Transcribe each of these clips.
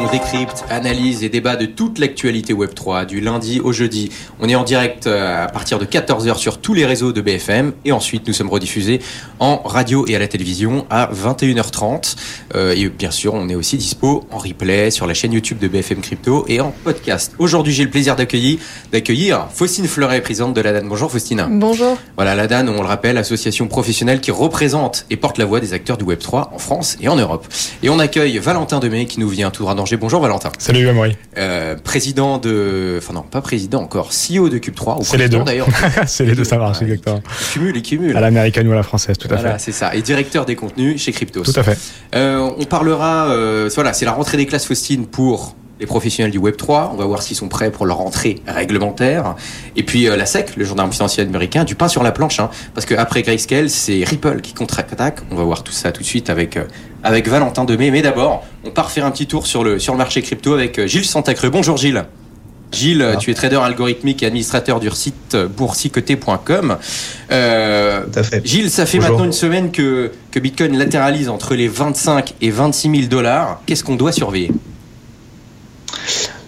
on décrypte, analyse et débat de toute l'actualité Web3 du lundi au jeudi. On est en direct euh, à partir de 14h sur tous les réseaux de BFM et ensuite nous sommes rediffusés en radio et à la télévision à 21h30. Euh, et bien sûr, on est aussi dispo en replay sur la chaîne YouTube de BFM Crypto et en podcast. Aujourd'hui, j'ai le plaisir d'accueillir, d'accueillir Faustine Fleuret, présidente de la DAN. Bonjour Faustine. Bonjour. Voilà, la DAN, on le rappelle, association professionnelle qui représente et porte la voix des acteurs du Web3 en France et en Europe. Et on accueille Valentin Demey qui nous vient tout droit Bonjour Valentin. Salut Amaury. Euh, président de, enfin non, pas président encore, CEO de Cube 3. C'est les deux. D'ailleurs. c'est les deux, ça marche exactement. Il cumule, il cumule. À l'américaine ou à la française, tout à voilà, fait. c'est ça. Et directeur des contenus chez Cryptos. Tout à fait. Euh, on parlera, euh, voilà, c'est la rentrée des classes Faustine pour les professionnels du Web 3. On va voir s'ils sont prêts pour leur rentrée réglementaire. Et puis euh, la SEC, le gendarme financier américain, du pain sur la planche, hein, parce qu'après Grayscale, c'est Ripple qui contre-attaque. On va voir tout ça tout de suite avec euh, avec Valentin Demey. Mais d'abord, on part faire un petit tour sur le sur le marché crypto avec euh, Gilles Santacreux. Bonjour Gilles. Gilles, Ah. tu es trader algorithmique et administrateur du site boursicoté.com. Euh. Gilles, ça fait Bonjour. maintenant une semaine que, que Bitcoin latéralise entre les 25 et 26 000 dollars. Qu'est-ce qu'on doit surveiller?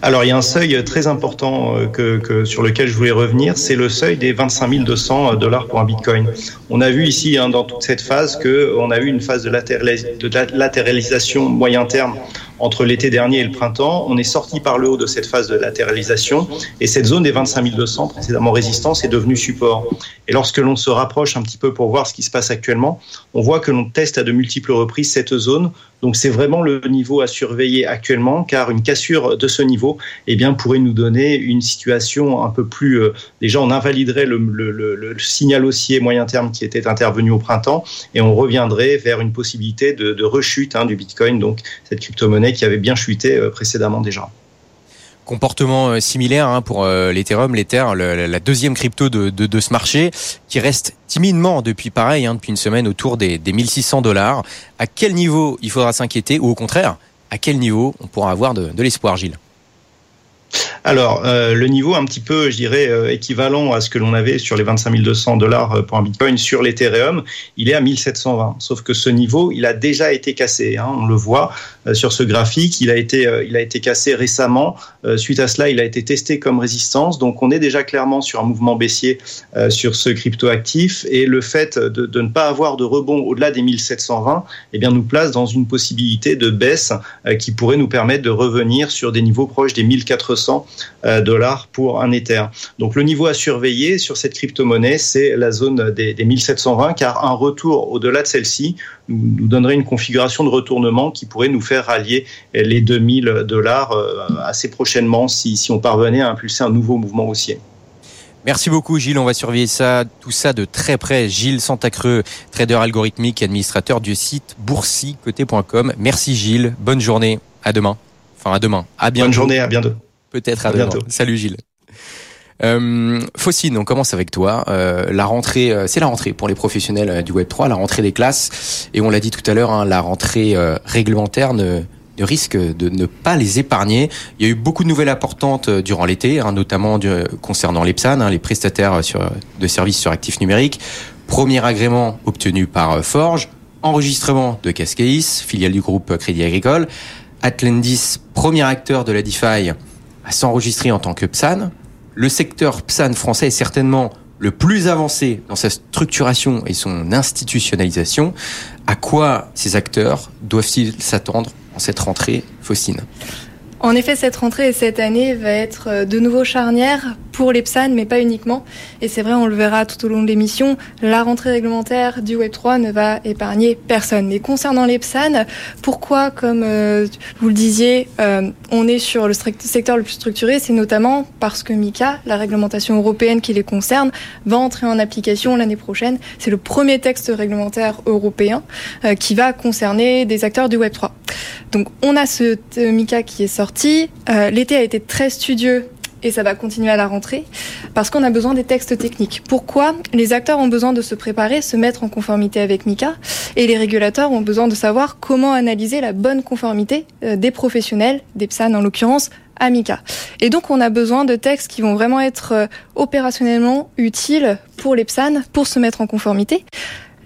Alors, il y a un seuil très important euh, sur lequel je voulais revenir, c'est le seuil des 25 200 dollars pour un bitcoin. On a vu ici, hein, dans toute cette phase, qu'on a eu une phase de, latéralis- de la- latéralisation moyen terme entre l'été dernier et le printemps. On est sorti par le haut de cette phase de latéralisation et cette zone des 25 200, précédemment résistance, est devenue support. Et lorsque l'on se rapproche un petit peu pour voir ce qui se passe actuellement, on voit que l'on teste à de multiples reprises cette zone. Donc c'est vraiment le niveau à surveiller actuellement, car une cassure de ce niveau eh bien, pourrait nous donner une situation un peu plus... euh, déjà, on invaliderait le, signal haussier moyen terme qui était intervenu au printemps, et on reviendrait vers une possibilité de, de rechute hein, du Bitcoin, donc cette crypto-monnaie qui avait bien chuté euh, précédemment déjà. Comportement euh, similaire hein, pour euh, l'Ethereum, l'Ether, le- la deuxième crypto de, de, de ce marché, qui reste timidement depuis pareil, hein, depuis une semaine autour des, des 1600 dollars. À quel niveau il faudra s'inquiéter, ou au contraire, à quel niveau on pourra avoir de, de l'espoir, Gilles? Alors, euh, le niveau un petit peu, je dirais, euh, équivalent à ce que l'on avait sur les 25 200 dollars euh, pour un Bitcoin sur l'Ethereum, il est à 1720. Sauf que ce niveau, il a déjà été cassé. hein, on le voit sur ce graphique. Il a été, il a été cassé récemment. Suite à cela, il a été testé comme résistance. Donc, on est déjà clairement sur un mouvement baissier sur ce crypto actif. Et le fait de, de ne pas avoir de rebond au-delà des 1720, eh bien, nous place dans une possibilité de baisse qui pourrait nous permettre de revenir sur des niveaux proches des 1400 euh, dollars pour un Ether. Donc le niveau à surveiller sur cette crypto-monnaie, c'est la zone des, des 1720, car un retour au-delà de celle-ci nous, nous donnerait une configuration de retournement qui pourrait nous faire rallier les 2000 dollars euh, assez prochainement si, si on parvenait à impulser un nouveau mouvement haussier. Merci beaucoup Gilles, on va surveiller ça, tout ça de très près. Gilles Santacreux, trader algorithmique et administrateur du site boursicoté.com. Merci Gilles, bonne journée, à demain. Enfin à demain, à bientôt. Bonne journée, à bientôt. Peut-être à, À demain. bientôt. Salut Gilles. Euh, Faucine, on commence avec toi. Euh, la rentrée, euh, c'est la rentrée pour les professionnels euh, du Web 3, la rentrée des classes. Et on l'a dit tout à l'heure, hein, la rentrée euh, réglementaire ne, ne risque de ne pas les épargner. Il y a eu beaucoup de nouvelles importantes euh, durant l'été, hein, notamment du- concernant les PSAN, hein, les prestataires sur, de services sur actifs numériques. Premier agrément obtenu par Forge, enregistrement de Cascais, filiale du groupe Crédit Agricole. Atlantis, premier acteur de la DeFi, à s'enregistrer en tant que PSAN. Le secteur PSAN français est certainement le plus avancé dans sa structuration et son institutionnalisation. À quoi ces acteurs doivent-ils s'attendre en cette rentrée, Faustine? En effet, cette rentrée et cette année va être euh, de nouveau charnière pour les PSAN, mais pas uniquement. Et c'est vrai, on le verra tout au long de l'émission, la rentrée réglementaire du Web3 ne va épargner personne. Mais concernant les PSAN, pourquoi, comme euh, vous le disiez, euh, on est sur le secteur le plus structuré C'est notamment parce que MICA, la réglementation européenne qui les concerne, va entrer en application l'année prochaine. C'est le premier texte réglementaire européen qui va concerner des acteurs du Web3. Donc on a ce MICA qui est sorti. Euh, L'été a été très studieux et ça va continuer à la rentrée parce qu'on a besoin des textes techniques. Pourquoi Les acteurs ont besoin de se préparer, se mettre en conformité avec MICA et les régulateurs ont besoin de savoir comment analyser la bonne conformité euh, des professionnels, des PSAN en l'occurrence, à MICA. Et donc on a besoin de textes qui vont vraiment être euh, opérationnellement utiles pour les PSAN pour se mettre en conformité.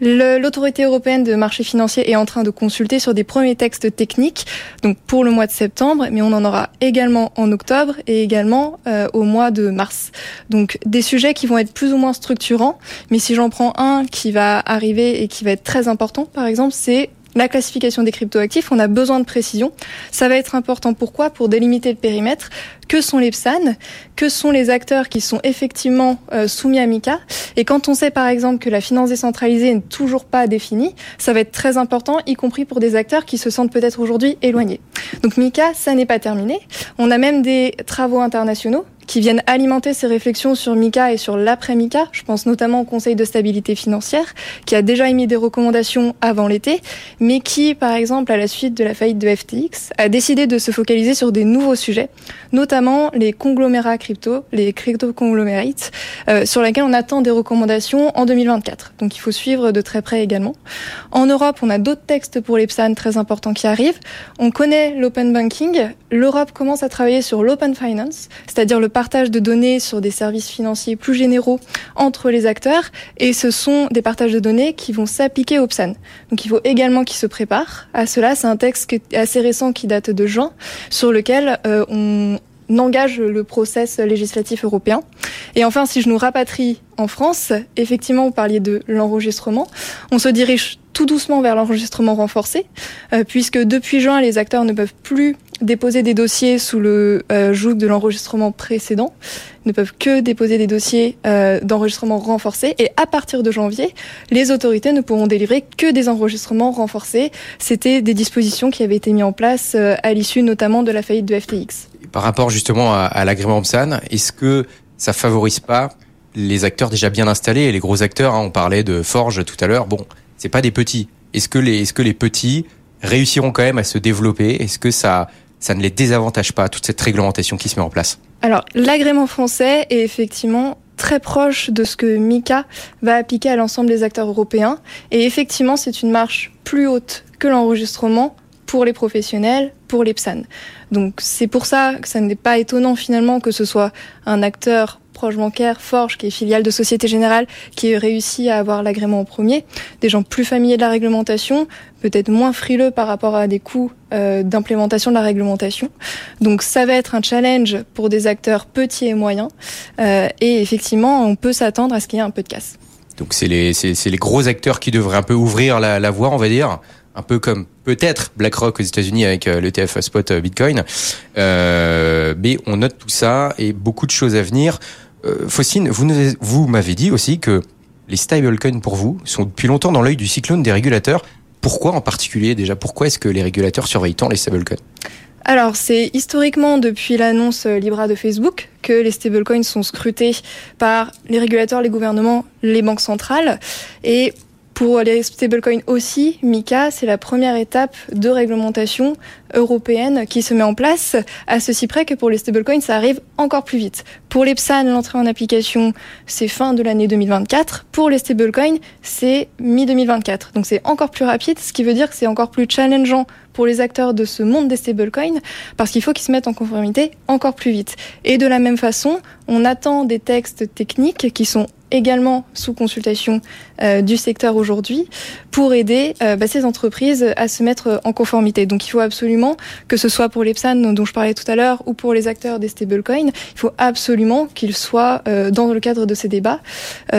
L'autorité européenne de marché financier est en train de consulter sur des premiers textes techniques, donc pour le mois de septembre, mais on en aura également en octobre et également euh, au mois de mars. Donc des sujets qui vont être plus ou moins structurants, mais si j'en prends un qui va arriver et qui va être très important, par exemple, c'est la classification des cryptoactifs, on a besoin de précision. Ça va être important. Pourquoi? Pour délimiter le périmètre. Que sont les PSAN Que sont les acteurs qui sont effectivement euh, soumis à MICA Et quand on sait par exemple que la finance décentralisée n'est toujours pas définie, ça va être très important, y compris pour des acteurs qui se sentent peut-être aujourd'hui éloignés. Donc MICA, ça n'est pas terminé. On a même des travaux internationaux qui viennent alimenter ces réflexions sur MICA et sur l'après-MICA. Je pense notamment au Conseil de stabilité financière, qui a déjà émis des recommandations avant l'été, mais qui, par exemple, à la suite de la faillite de FTX, a décidé de se focaliser sur des nouveaux sujets, notamment les conglomérats crypto, les crypto-conglomerates, euh, sur lesquels on attend des recommandations en 2024. Donc il faut suivre de très près également. En Europe, on a d'autres textes pour les PSAN très importants qui arrivent. On connaît l'open banking. L'Europe commence à travailler sur l'open finance, c'est-à-dire le partage de données sur des services financiers plus généraux entre les acteurs et ce sont des partages de données qui vont s'appliquer au PSAN. Donc il faut également qu'ils se préparent à cela. C'est un texte assez récent qui date de juin sur lequel euh, on engage le process législatif européen. Et enfin, si je nous rapatrie en France, effectivement, vous parliez de l'enregistrement. On se dirige tout doucement vers l'enregistrement renforcé, euh, puisque depuis juin, les acteurs ne peuvent plus déposer des dossiers sous le euh, joug de l'enregistrement précédent, ne peuvent que déposer des dossiers euh, d'enregistrement renforcé, et à partir de janvier, les autorités ne pourront délivrer que des enregistrements renforcés. C'était des dispositions qui avaient été mises en place euh, à l'issue notamment de la faillite de FTX. Par rapport justement à, l'agrément PSAN, est-ce que ça favorise pas les acteurs déjà bien installés? Et les gros acteurs hein, On parlait de Forge tout à l'heure. Bon, c'est pas des petits. Est-ce que les, est-ce que les petits réussiront quand même à se développer? Est-ce que ça, ça ne les désavantage pas, toute cette réglementation qui se met en place Alors, l'agrément français est effectivement très proche de ce que MICA va appliquer à l'ensemble des acteurs européens. Et effectivement, c'est une marche plus haute que l'enregistrement pour les professionnels, pour les PSAN. Donc c'est pour ça que ça n'est pas étonnant finalement que ce soit un acteur proche bancaire, Forge, qui est filiale de Société Générale, qui réussit à avoir l'agrément en premier. Des gens plus familiers de la réglementation, peut-être moins frileux par rapport à des coûts euh, d'implémentation de la réglementation. Donc ça va être un challenge pour des acteurs petits et moyens. Euh, et effectivement, on peut s'attendre à ce qu'il y ait un peu de casse. Donc c'est les, gros acteurs qui devraient un peu ouvrir la, la voie, on va dire un peu comme peut-être BlackRock aux États-Unis avec euh, l'ETF spot Bitcoin. Euh, mais on note tout ça et beaucoup de choses à venir. Euh, Faucine, vous, vous m'avez dit aussi que les stablecoins pour vous sont depuis longtemps dans l'œil du cyclone des régulateurs. Pourquoi en particulier déjà Pourquoi est-ce que les régulateurs surveillent tant les stablecoins alors, c'est historiquement depuis l'annonce Libra de Facebook que les stablecoins sont scrutés par les régulateurs, les gouvernements, les banques centrales. Et pour les stablecoins aussi, MICA, c'est la première étape de réglementation européenne qui se met en place, à ceci près que pour les stablecoins, ça arrive encore plus vite. Pour les PSAN, l'entrée en application, c'est fin de l'année 2024. Pour les stablecoins, c'est mi-2024. Donc c'est encore plus rapide, ce qui veut dire que c'est encore plus challengeant pour les acteurs de ce monde des stablecoins, parce qu'il faut qu'ils se mettent en conformité encore plus vite. Et de la même façon, on attend des textes techniques qui sont également sous consultation euh, du secteur aujourd'hui pour aider euh, bah, ces entreprises à se mettre en conformité. Donc il faut absolument que ce soit pour les PSAN dont je parlais tout à l'heure ou pour les acteurs des stablecoins, il faut absolument qu'ils soient euh, dans le cadre de ces débats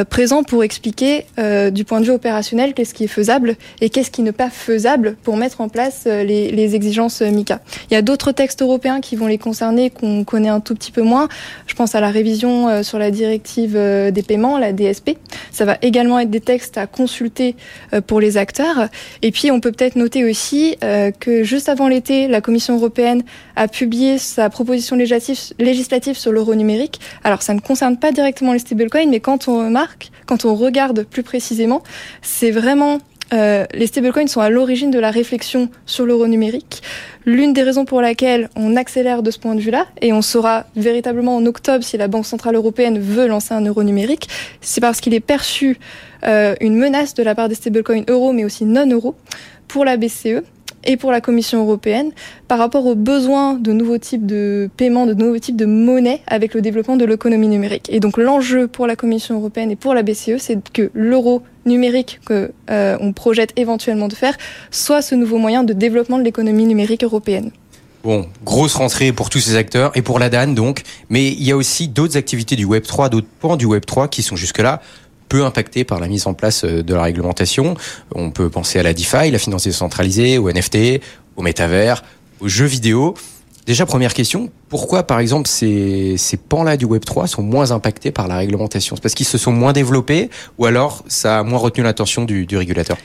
présents pour expliquer du point de vue opérationnel qu'est-ce qui est faisable et qu'est-ce qui n'est pas faisable pour mettre en place les, les exigences MICA. Il y a d'autres textes européens qui vont les concerner qu'on connaît un tout petit peu moins. Je pense à la révision sur la directive des paiements la DSP. Ça va également être des textes à consulter euh, pour les acteurs. Et puis, on peut peut-être noter aussi euh, que juste avant l'été, la Commission européenne a publié sa proposition législative, sur l'euro numérique. Alors, ça ne concerne pas directement les stablecoins, mais quand on remarque, quand on regarde plus précisément, c'est vraiment euh, les stablecoins sont à l'origine de la réflexion sur l'euro numérique. L'une des raisons pour laquelle on accélère de ce point de vue-là, et on saura véritablement en octobre si la Banque Centrale Européenne veut lancer un euro numérique, c'est parce qu'il est perçu euh, une menace de la part des stablecoins euro, mais aussi non euro, pour la BCE et pour la Commission européenne par rapport aux besoins de nouveaux types de paiements, de nouveaux types de monnaie avec le développement de l'économie numérique. Et donc l'enjeu pour la Commission européenne et pour la BCE, c'est que l'euro numérique que euh, on projette éventuellement de faire soit ce nouveau moyen de développement de l'économie numérique européenne. Bon, grosse rentrée pour tous ces acteurs et pour la DAN donc, mais il y a aussi d'autres activités du Web 3, d'autres pans du Web 3 qui sont jusque-là peu impactés par la mise en place euh, de la réglementation. On peut penser à la DeFi, la finance décentralisée, au NFT, au métavers, aux jeux vidéo. Déjà, première question, pourquoi par exemple ces, ces pans-là du Web3 sont moins impactés par la réglementation? C'est parce qu'ils se sont moins développés ou alors ça a moins retenu l'attention du, du régulateur?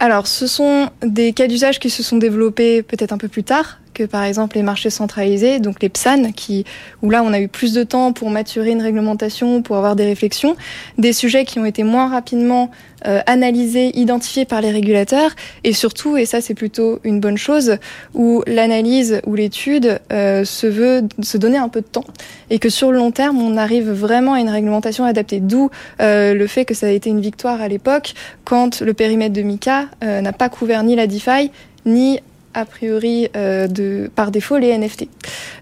Alors, ce sont des cas d'usage qui se sont développés peut-être un peu plus tard que par exemple les marchés centralisés, donc les PSAN, qui, où là on a eu plus de temps pour maturer une réglementation, pour avoir des réflexions, des sujets qui ont été moins rapidement euh, analysés, identifiés par les régulateurs, et surtout, et ça c'est plutôt une bonne chose, où l'analyse ou l'étude euh, se veut se donner un peu de temps, et que sur le long terme on arrive vraiment à une réglementation adaptée. D'où euh, le fait que ça a été une victoire à l'époque quand le périmètre de MICA n'a pas couvert ni la DeFi ni a priori euh, de, par défaut les NFT.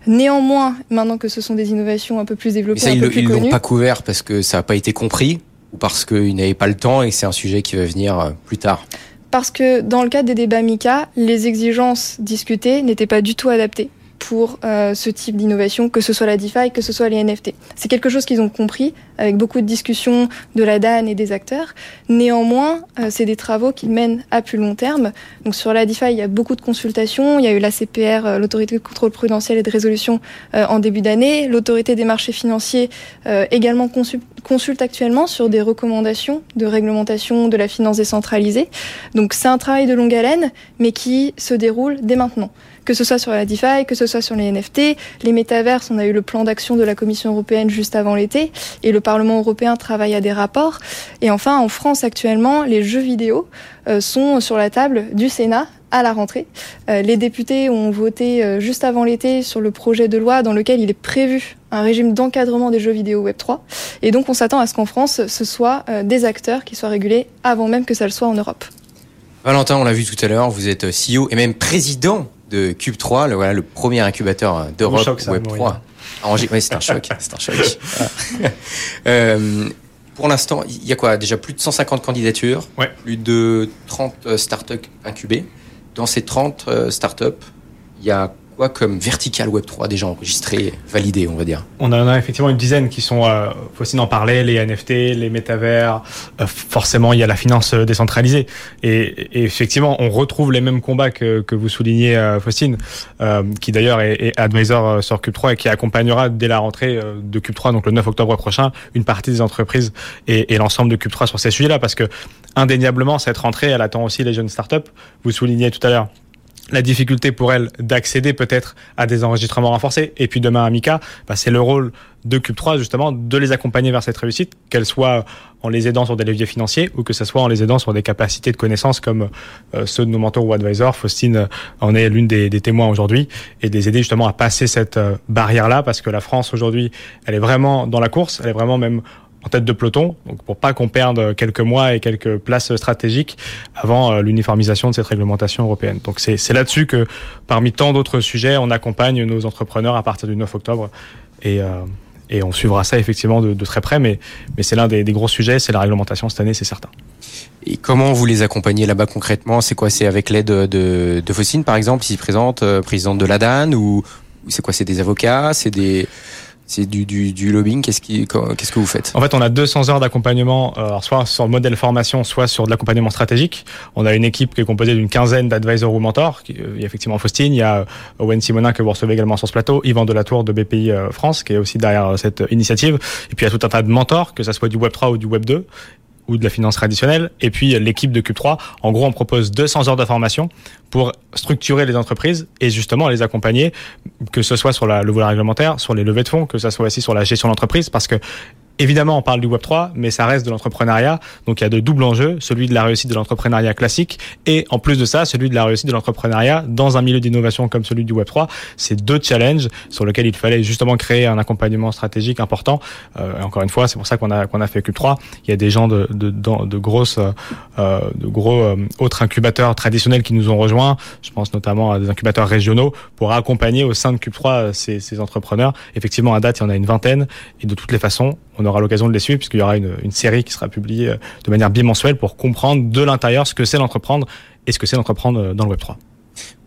Néanmoins, maintenant que ce sont des innovations un peu plus développées, ça, un ils peu ils l'ont pas couvert parce que ça n'a pas été compris ou parce qu'ils n'avaient pas le temps et c'est un sujet qui va venir euh, plus tard? parce que dans le cadre des débats MICA, les exigences discutées n'étaient pas du tout adaptées pour euh, ce type d'innovation, que ce soit la DeFi, que ce soit les NFT. C'est quelque chose qu'ils ont compris avec beaucoup de discussions de la DAN et des acteurs. Néanmoins, euh, c'est des travaux qu'ils mènent à plus long terme. Donc sur la DeFi, il y a beaucoup de consultations. Il y a eu la CPR, euh, l'autorité de contrôle prudentiel et de résolution euh, en début d'année. L'autorité des marchés financiers euh, également consul- consulte actuellement sur des recommandations de réglementation de la finance décentralisée. Donc c'est un travail de longue haleine, mais qui se déroule dès maintenant. Que ce soit sur la DeFi, que ce soit sur les NFT, les métaverses, on a eu le plan d'action de la Commission européenne juste avant l'été, et le Parlement européen travaille à des rapports. Et enfin, en France actuellement, les jeux vidéo euh, sont sur la table du Sénat à la rentrée. Euh, les députés ont voté euh, juste avant l'été sur le projet de loi dans lequel il est prévu un régime d'encadrement des jeux vidéo Web3. Et donc on s'attend à ce qu'en France, ce soit des acteurs qui soient régulés avant même que ça le soit en Europe. Valentin, on l'a vu tout à l'heure, vous êtes CEO et même président de Cube3, le, voilà, le premier incubateur d'Europe Web3. Maureen. à Angers. Ouais, c'est un choc, c'est un choc. Voilà. Euh, pour l'instant, il y a quoi Déjà plus de 150 candidatures, Ouais. plus de 30 euh, startups incubées. Dans ces 30 euh, startups, il y a quoi comme vertical Web3 déjà enregistré, validé, on va dire On en a effectivement une dizaine qui sont, euh, faut en parler, les NFT, les métavers, euh, forcément il y a la finance euh, décentralisée. Et, et effectivement, on retrouve les mêmes combats que, que vous soulignez, euh, Faustine, euh, qui d'ailleurs est, est advisor euh, sur Cube3 et qui accompagnera dès la rentrée de Cube3, donc le 9 octobre prochain, une partie des entreprises et, et l'ensemble de Cube3 sur ces sujets-là, parce que indéniablement, cette rentrée, elle attend aussi les jeunes startups. Vous soulignez tout à l'heure la difficulté pour elles d'accéder peut-être à des enregistrements renforcés. Et puis demain à bah, c'est le rôle de Cube 3 justement de les accompagner vers cette réussite, qu'elle soit en les aidant sur des leviers financiers ou que ce soit en les aidant sur des capacités de connaissances comme euh, ceux de nos mentors ou advisors. Faustine euh, en est l'une des, des témoins aujourd'hui et de les aider justement à passer cette euh, barrière-là parce que la France aujourd'hui, elle est vraiment dans la course, elle est vraiment même tête de peloton, donc pour pas qu'on perde quelques mois et quelques places stratégiques avant euh, l'uniformisation de cette réglementation européenne. Donc c'est là-dessus que, parmi tant d'autres sujets, on accompagne nos entrepreneurs à partir du 9 octobre et euh, et on suivra ça effectivement de, très près, mais, c'est l'un des, gros sujets, c'est la réglementation cette année, c'est certain. Et comment vous les accompagnez là-bas concrètement? C'est quoi? C'est avec l'aide de, de, Faustine, par exemple, se présente euh, présidente de la DAN ou, ou c'est quoi? C'est des avocats? C'est des c'est du, lobbying Qu'est-ce que vous faites En fait, on a 200 heures d'accompagnement, euh, soit sur le modèle formation, soit sur de l'accompagnement stratégique. On a une équipe qui est composée d'une quinzaine d'advisors ou mentors. Euh, Il y a effectivement Faustine, il y a euh, Owen Simonin que vous recevez également sur ce plateau, Yvan Delatour de BPI France qui est aussi derrière cette initiative. Et puis il y a tout un tas de mentors, que ça soit du Web 3 ou du Web 2 ou de la finance traditionnelle. Et puis euh, l'équipe de Cube 3, en gros, on propose 200 heures de formation pour structurer les entreprises et justement les accompagner, que ce soit sur le volet réglementaire, sur les levées de fonds, que ce soit aussi sur la gestion d'entreprise, parce que Évidemment, on parle du Web 3, mais ça reste de l'entrepreneuriat. Donc il y a de doubles enjeux, celui de la réussite de l'entrepreneuriat classique et en plus de ça, celui de la réussite de l'entrepreneuriat dans un milieu d'innovation comme celui du Web 3. C'est deux challenges sur lesquels il fallait justement créer un accompagnement stratégique important. Euh, encore une fois, c'est pour ça qu'on a qu'on a fait Cube 3. Il y a des gens de de, de, grosses euh, de gros euh, autres incubateurs traditionnels qui nous ont rejoints. Je pense notamment à des incubateurs régionaux pour accompagner au sein de Cube 3 euh, ces, ces entrepreneurs. Effectivement, à date, il y en a une vingtaine et de toutes les façons, on aura l'occasion de les suivre puisqu'il y aura une, une, série qui sera publiée euh, de manière bimensuelle pour comprendre de l'intérieur ce que c'est l'entreprendre et ce que c'est l'entreprendre euh, dans le Web 3.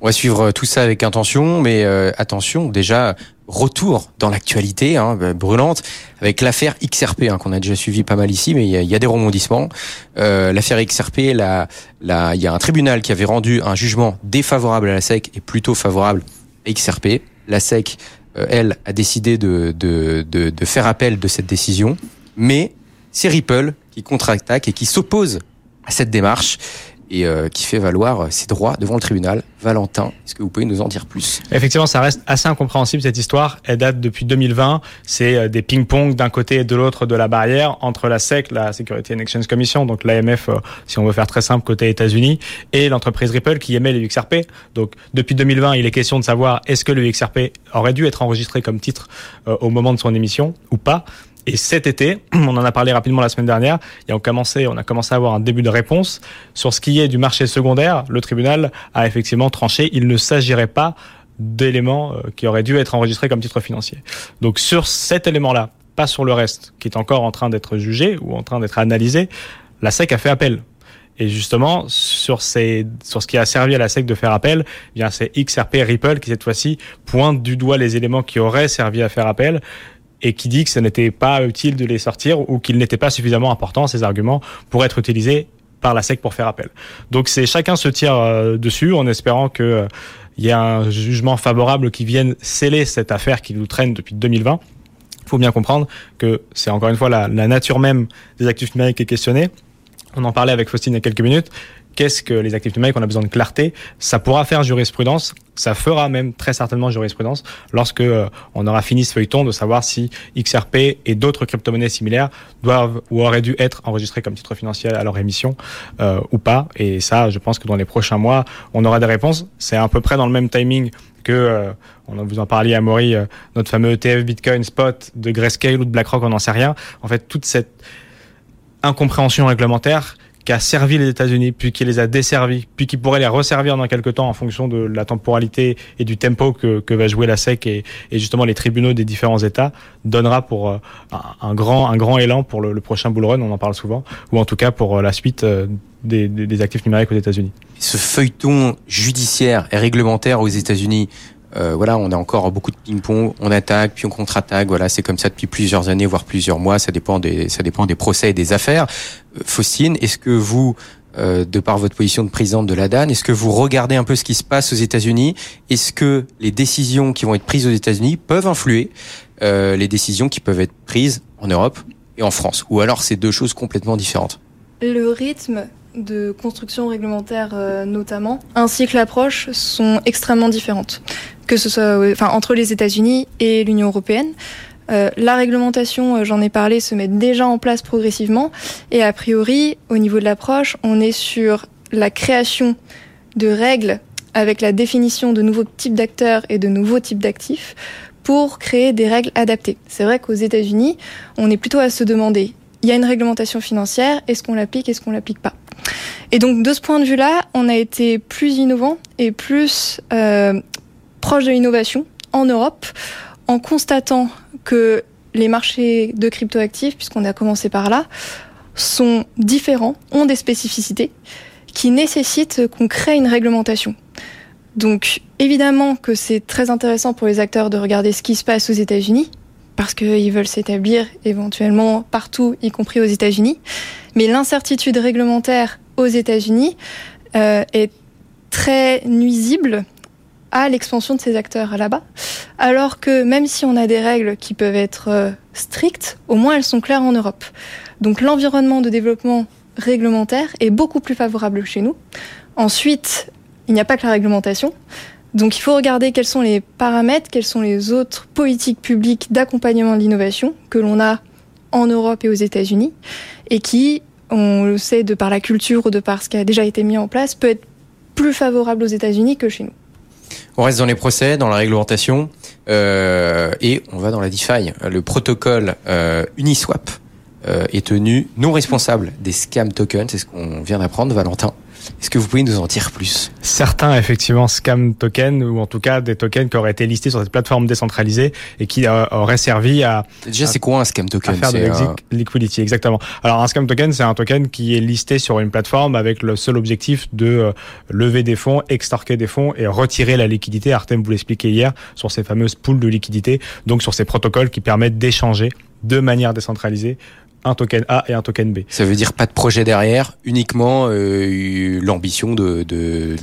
On va suivre tout ça avec intention, mais euh, attention, déjà retour dans l'actualité hein, brûlante avec l'affaire XRP hein, qu'on a déjà suivi pas mal ici, mais il y a, y a, des rebondissements. Euh, l'affaire XRP, là, là, il y a un tribunal qui avait rendu un jugement défavorable à la SEC et plutôt favorable à XRP. La SEC euh, elle, a décidé de, de, de, de, faire appel de cette décision, mais c'est Ripple qui contre-attaque et qui s'oppose à cette démarche et euh, qui fait valoir ses droits devant le tribunal. Valentin, est-ce que vous pouvez nous en dire plus? Effectivement, ça reste assez incompréhensible cette histoire. Elle date depuis 2020. C'est euh, des ping-pong d'un côté et de l'autre de la barrière entre la SEC, la Security and Exchange Commission, donc l'AMF, euh, si on veut faire très simple, côté États-Unis, et l'entreprise Ripple qui émet les XRP. Donc depuis 2020, il est question de savoir est-ce que le XRP aurait dû être enregistré comme titre au moment de son émission ou pas. Et cet été, on en a parlé rapidement la semaine dernière, et on, commencé, on a commencé à avoir un début de réponse sur ce qui est du marché secondaire. Le tribunal a effectivement tranché, il ne s'agirait pas d'éléments euh, qui auraient dû être enregistrés comme titre financier. Donc sur cet élément-là, pas sur le reste, qui est encore en train d'être jugé ou en train d'être analysé, la SEC a fait appel. Et justement, sur, ce qui a servi à la SEC de faire appel, eh c'est XRP Ripple qui cette fois-ci pointe du doigt les éléments qui auraient servi à faire appel et qui dit que ce n'était pas utile de les sortir ou qu'ils n'étaient pas suffisamment importants, ces arguments, pour être utilisés par la SEC pour faire appel. Donc c'est chacun se tire euh, dessus en espérant que euh, il y ait un jugement favorable qui vienne sceller cette affaire qui nous traîne depuis 2020. Il faut bien comprendre que c'est encore une fois la, la nature même des actifs numériques qui est questionnée. On en parlait avec Faustine il y a quelques minutes qu'est-ce que les actifs numériques On a besoin de clarté. Ça pourra faire jurisprudence, ça fera même très certainement jurisprudence lorsque euh, on aura fini ce feuilleton de savoir si XRP et d'autres crypto-monnaies similaires doivent ou auraient dû être enregistrés comme titre financier à leur émission euh, ou pas. Et ça, je pense que dans les prochains mois, on aura des réponses. C'est à peu près dans le même timing que euh, on vous en parliez à Maury, euh, notre fameux ETF Bitcoin Spot de Grayscale ou de BlackRock, on n'en sait rien. En fait, toute cette incompréhension réglementaire qui a servi les États-Unis, puis qui les a desservis, puis qui pourrait les resservir dans quelques temps en fonction de la temporalité et du tempo que, que va jouer la SEC et, et, justement les tribunaux des différents États, donnera pour euh, un, grand, un grand élan pour le, prochain bull run, on en parle souvent, ou en tout cas pour euh, la suite euh, des, des, des actifs numériques aux États-Unis. Ce feuilleton judiciaire et réglementaire aux États-Unis euh, voilà, on a encore beaucoup de ping-pong, on attaque, puis on contre-attaque. Voilà, c'est comme ça depuis plusieurs années, voire plusieurs mois. Ça dépend des, ça dépend des procès et des affaires. Euh, Faustine, est-ce que vous, euh, de par votre position de présidente de la DAN, est-ce que vous regardez un peu ce qui se passe aux États-Unis? Est-ce que les décisions qui vont être prises aux États-Unis peuvent influer les décisions qui peuvent être prises en Europe et en France? Ou alors c'est deux choses complètement différentes? Le rythme de construction réglementaire euh, notamment, ainsi que l'approche sont extrêmement différentes, que ce soit enfin, entre les États-Unis et l'Union européenne. Euh, la réglementation, euh, j'en ai parlé, se met déjà en place progressivement et a priori, au niveau de l'approche, on est sur la création de règles avec la définition de nouveaux types d'acteurs et de nouveaux types d'actifs pour créer des règles adaptées. C'est vrai qu'aux États-Unis, on est plutôt à se demander il y a une réglementation financière, est-ce qu'on l'applique, est-ce qu'on l'applique pas? Et donc de ce point de vue-là, on a été plus innovant et plus euh, proche de l'innovation en Europe en constatant que les marchés de cryptoactifs, puisqu'on a commencé par là, sont différents, ont des spécificités qui nécessitent qu'on crée une réglementation. Donc évidemment que c'est très intéressant pour les acteurs de regarder ce qui se passe aux États-Unis, parce qu'ils veulent s'établir éventuellement partout, y compris aux États-Unis. Mais l'incertitude réglementaire aux États-Unis euh, est très nuisible à l'expansion de ces acteurs là-bas. Alors que même si on a des règles qui peuvent être euh, strictes, au moins elles sont claires en Europe. Donc l'environnement de développement réglementaire est beaucoup plus favorable chez nous. Ensuite, il n'y a pas que la réglementation. Donc il faut regarder quels sont les paramètres, quelles sont les autres politiques publiques d'accompagnement de l'innovation que l'on a en Europe et aux États-Unis, et qui, on le sait de par la culture ou de par ce qui a déjà été mis en place, peut être plus favorable aux États-Unis que chez nous. On reste dans les procès, dans la réglementation, euh, et on va dans la DeFi. Le protocole euh, Uniswap euh, est tenu non responsable des scam tokens, c'est ce qu'on vient d'apprendre, Valentin. Est-ce que vous pouvez nous en dire plus? Certains, effectivement, scam tokens, ou en tout cas des tokens qui auraient été listés sur cette plateforme décentralisée et qui euh, auraient servi à... Déjà, c'est quoi un scam token? À faire de un... liquidity, exactement. Alors, un scam token, c'est un token qui est listé sur une plateforme avec le seul objectif de euh, lever des fonds, extorquer des fonds et retirer la liquidité. Artem vous l'expliquait hier sur ces fameuses pools de liquidité, donc sur ces protocoles qui permettent d'échanger de manière décentralisée un token A et un token B. Ça veut dire pas de projet derrière, uniquement euh, l'ambition de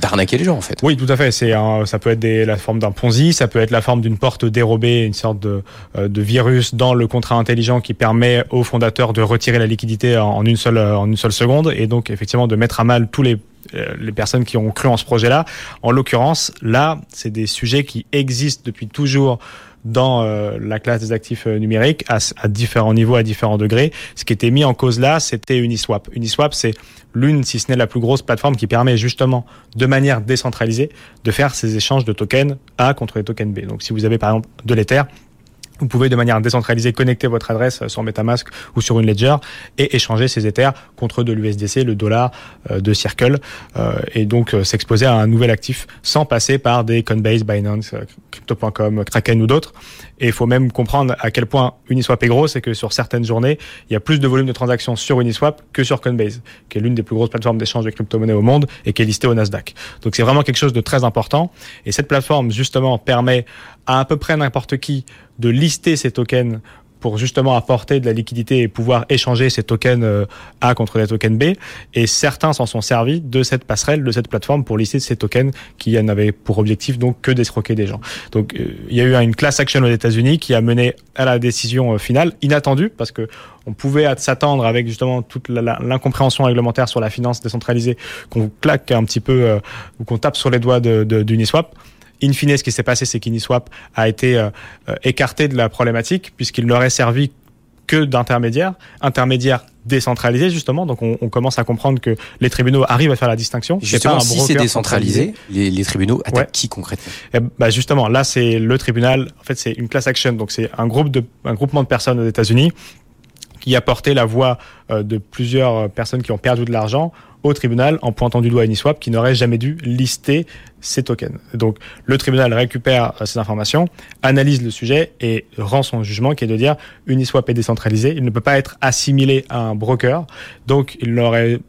d'arnaquer les gens en fait. Oui, tout à fait. C'est ça peut être des, la forme d'un Ponzi, ça peut être la forme d'une porte dérobée, une sorte de, euh, de virus dans le contrat intelligent qui permet aux fondateurs de retirer la liquidité en, une seule en une seule seconde et donc effectivement de mettre à mal tous les euh, les personnes qui ont cru en ce projet-là. En l'occurrence, là, c'est des sujets qui existent depuis toujours dans euh, la classe des actifs euh, numériques à, à, différents niveaux, à différents degrés. Ce qui était mis en cause là, c'était Uniswap. Uniswap, c'est l'une, si ce n'est la plus grosse plateforme qui permet justement, de manière décentralisée, de faire ces échanges de tokens A contre les tokens B. Donc si vous avez par exemple de l'Ether, vous pouvez de manière décentralisée connecter votre adresse sur MetaMask ou sur une Ledger et échanger ces Ethers contre de l'USDC, le dollar euh, de Circle, euh, et donc euh, s'exposer à un nouvel actif sans passer par des Coinbase, Binance, Crypto.com, Kraken ou d'autres. Et il faut même comprendre à quel point Uniswap est gros, c'est que sur certaines journées, il y a plus de volume de transactions sur Uniswap que sur Coinbase, qui est l'une des plus grosses plateformes d'échange de crypto-monnaies au monde et qui est listée au Nasdaq. Donc c'est vraiment quelque chose de très important. Et cette plateforme, justement, permet à à peu près n'importe qui de lister ces tokens pour justement apporter de la liquidité et pouvoir échanger ces tokens euh, A contre des tokens B. Et certains s'en sont servis de cette passerelle, de cette plateforme pour lister ces tokens qui n'avaient pour objectif donc que d'escroquer des gens. Donc euh, il y a eu une class action aux États-Unis qui a mené à la décision euh, finale inattendue parce que on pouvait s'attendre avec justement toute l'incompréhension réglementaire sur la finance décentralisée qu'on claque un petit peu ou qu'on tape sur les doigts d'Uniswap. De, In fine, ce qui s'est passé, c'est qu'Uniswap a été euh, euh, écarté de la problématique puisqu'il n'aurait servi que d'intermédiaire, intermédiaire décentralisé justement. Donc on, on, commence à comprendre que les tribunaux arrivent à faire la distinction. Justement, pas un si c'est décentralisé, les, les, tribunaux attaquent qui concrètement? Eh bah Justement, là c'est le tribunal. En fait, c'est une class action. Donc c'est un groupe de un groupement de personnes aux États-Unis qui a porté la voix euh, de plusieurs personnes qui ont perdu de l'argent au tribunal en pointant du doigt Uniswap qui n'aurait jamais dû lister ces tokens. Donc le tribunal récupère euh, ces informations, analyse le sujet et rend son jugement qui est de dire Uniswap est décentralisé, il ne peut pas être assimilé à un broker, donc il aurait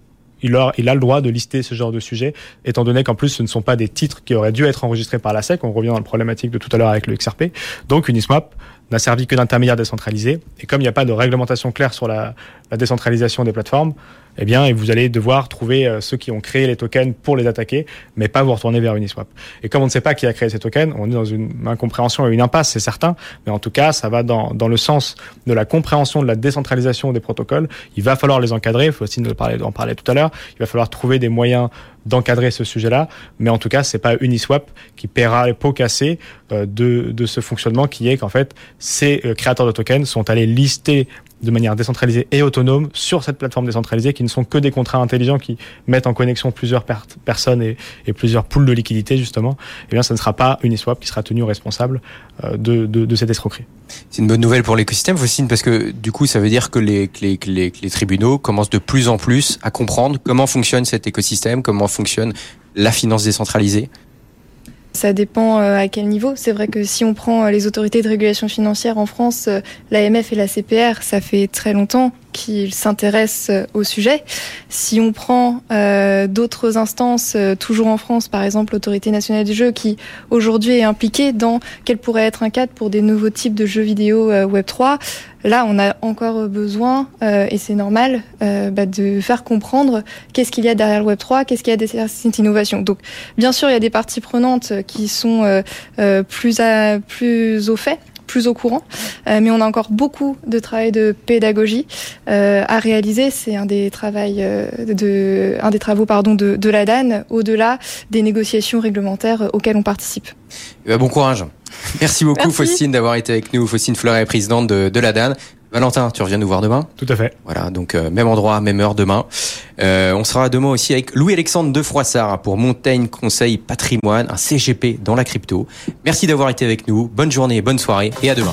il a, il a le droit de lister ce genre de sujet, étant donné qu'en plus ce ne sont pas des titres qui auraient dû être enregistrés par la SEC. On revient dans la problématique de tout à l'heure avec le XRP. Donc Uniswap n'a servi que d'intermédiaire décentralisé. Et comme il n'y a pas de réglementation claire sur la, la décentralisation des plateformes, eh bien, vous allez devoir trouver euh, ceux qui ont créé les tokens pour les attaquer, mais pas vous retourner vers Uniswap. Et comme on ne sait pas qui a créé ces tokens, on est dans une incompréhension et une impasse, c'est certain, mais en tout cas, ça va dans, dans le sens de la compréhension de la décentralisation des protocoles. Il va falloir les encadrer, il faut aussi en parler, en parler tout à l'heure, il va falloir trouver des moyens d'encadrer ce sujet-là, mais en tout cas, c'est pas Uniswap qui paiera les pots cassés euh, de, de ce fonctionnement qui est qu'en fait, ces euh, créateurs de tokens sont allés lister de manière décentralisée et autonome sur cette plateforme décentralisée qui ne sont que des contrats intelligents qui mettent en connexion plusieurs personnes et, plusieurs pools de liquidités justement, eh bien ça ne sera pas Uniswap qui sera tenu responsable euh, de, de, de, cette escroquerie. C'est une bonne nouvelle pour l'écosystème, Faucine, parce que du coup ça veut dire que les tribunaux commencent de plus en plus à comprendre comment fonctionne cet écosystème, comment fonctionne la finance décentralisée ça dépend euh, à quel niveau. C'est vrai que si on prend euh, les autorités de régulation financière en France, euh, l'AMF et la CPR, ça fait très longtemps qu'ils s'intéressent au sujet. Si on prend euh, d'autres instances, toujours en France, par exemple l'autorité nationale du jeu, qui aujourd'hui est impliquée dans quel pourrait être un cadre pour des nouveaux types de jeux vidéo Web 3, Là, on a encore besoin, euh, et c'est normal, euh, bah, de faire comprendre qu'est-ce qu'il y a derrière le Web3, qu'est-ce qu'il y a derrière cette innovation. Donc, bien sûr, il y a des parties prenantes qui sont euh, euh plus, à, plus au fait plus au courant, euh, mais on a encore beaucoup de travail de pédagogie euh, à réaliser. C'est un des travaux, de, un des travaux pardon de, de la DAN, au-delà des négociations réglementaires auxquelles on participe. Eh ben, bon courage. Merci beaucoup, Merci. Faustine, d'avoir été avec nous. Faustine Fleuret, présidente de, de la DAN. Valentin, tu reviens nous voir demain Tout à fait. Voilà, donc euh, même endroit, même heure demain. Euh, on sera demain aussi avec Louis-Alexandre de Froissart pour Montaigne Conseil Patrimoine, un CGP dans la crypto. Merci d'avoir été avec nous. Bonne journée, bonne soirée et à demain.